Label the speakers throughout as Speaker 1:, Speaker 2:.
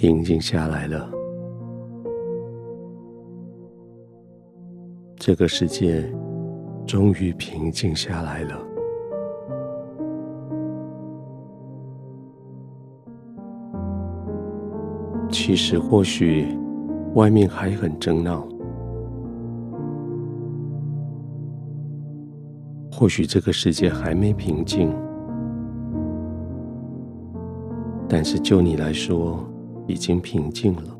Speaker 1: 平静下来了。这个世界终于平静下来了。其实，或许外面还很争闹，或许这个世界还没平静，但是就你来说，已经平静了，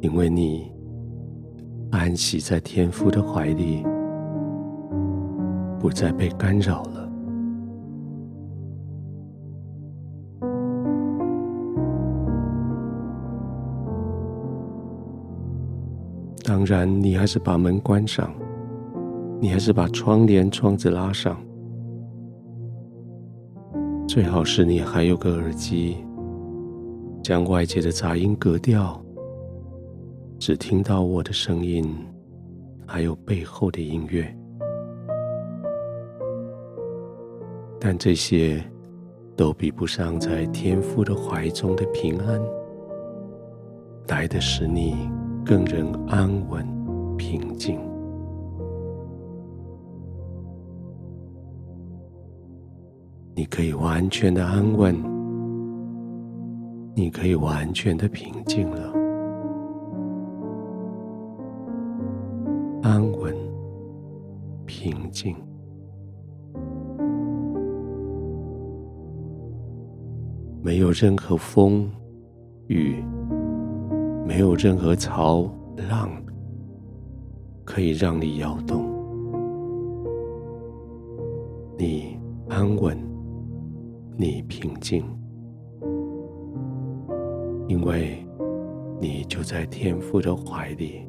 Speaker 1: 因为你安息在天父的怀里，不再被干扰了。当然，你还是把门关上，你还是把窗帘、窗子拉上。最好是你还有个耳机，将外界的杂音隔掉，只听到我的声音，还有背后的音乐。但这些都比不上在天父的怀中的平安，来的使你。更人安稳平静，你可以完全的安稳，你可以完全的平静了，安稳平静，没有任何风雨。没有任何潮浪可以让你摇动，你安稳，你平静，因为你就在天父的怀里。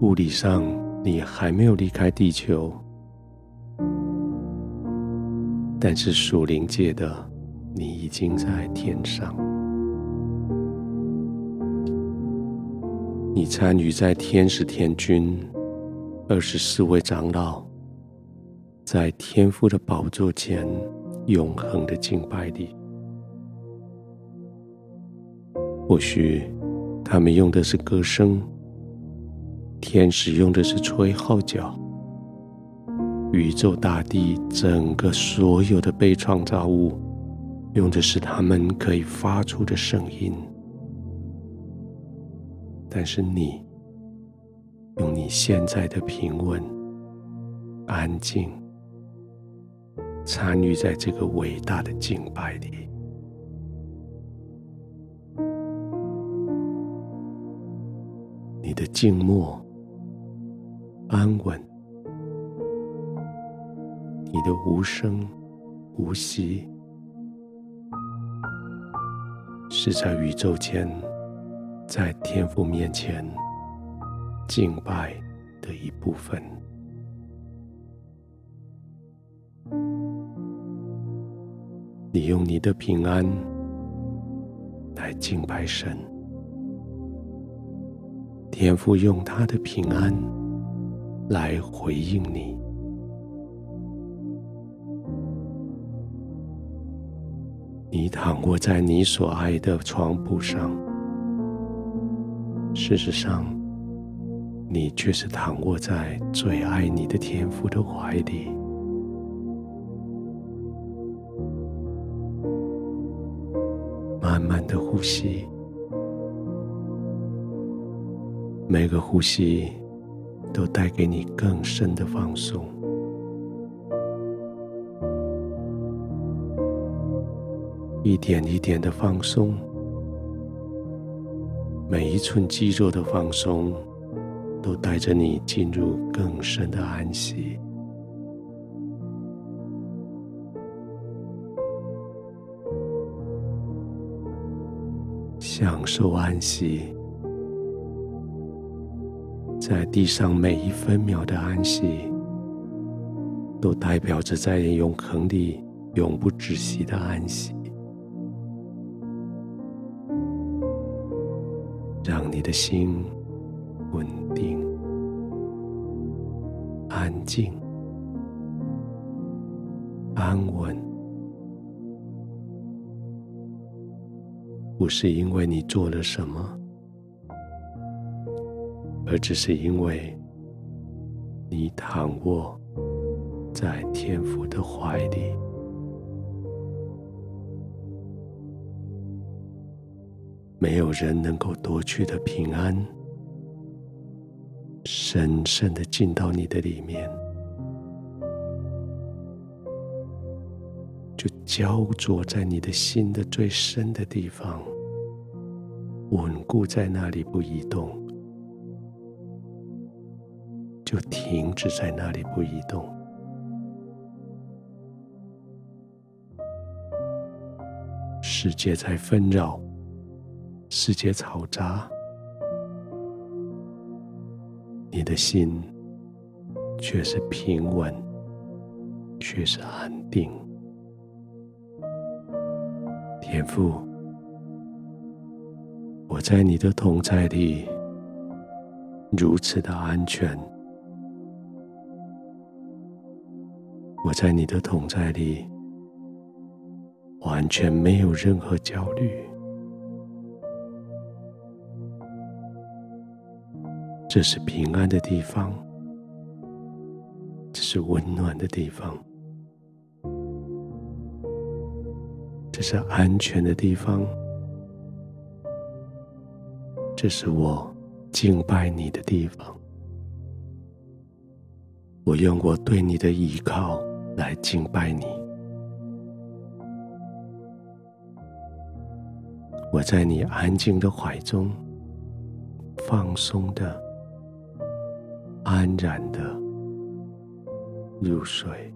Speaker 1: 物理上你还没有离开地球，但是属灵界的。你已经在天上，你参与在天使天军二十四位长老在天父的宝座前永恒的敬拜里。或许他们用的是歌声，天使用的是吹号角，宇宙大地整个所有的被创造物。用的是他们可以发出的声音，但是你用你现在的平稳、安静，参与在这个伟大的敬拜里，你的静默、安稳，你的无声无息。是在宇宙间，在天父面前敬拜的一部分。你用你的平安来敬拜神，天父用他的平安来回应你。你躺卧在你所爱的床铺上，事实上，你却是躺卧在最爱你的天父的怀里。慢慢的呼吸，每个呼吸都带给你更深的放松。一点一点的放松，每一寸肌肉的放松，都带着你进入更深的安息，享受安息，在地上每一分秒的安息，都代表着在永恒里永不止息的安息。让你的心稳定、安静、安稳，不是因为你做了什么，而只是因为你躺卧在天父的怀里。没有人能够夺去的平安，深深的进到你的里面，就焦灼在你的心的最深的地方，稳固在那里不移动，就停止在那里不移动。世界在纷扰。世界嘈杂，你的心却是平稳，却是安定。天父，我在你的同在里如此的安全，我在你的同在里完全没有任何焦虑。这是平安的地方，这是温暖的地方，这是安全的地方，这是我敬拜你的地方。我用我对你的依靠来敬拜你。我在你安静的怀中，放松的。安然的入睡。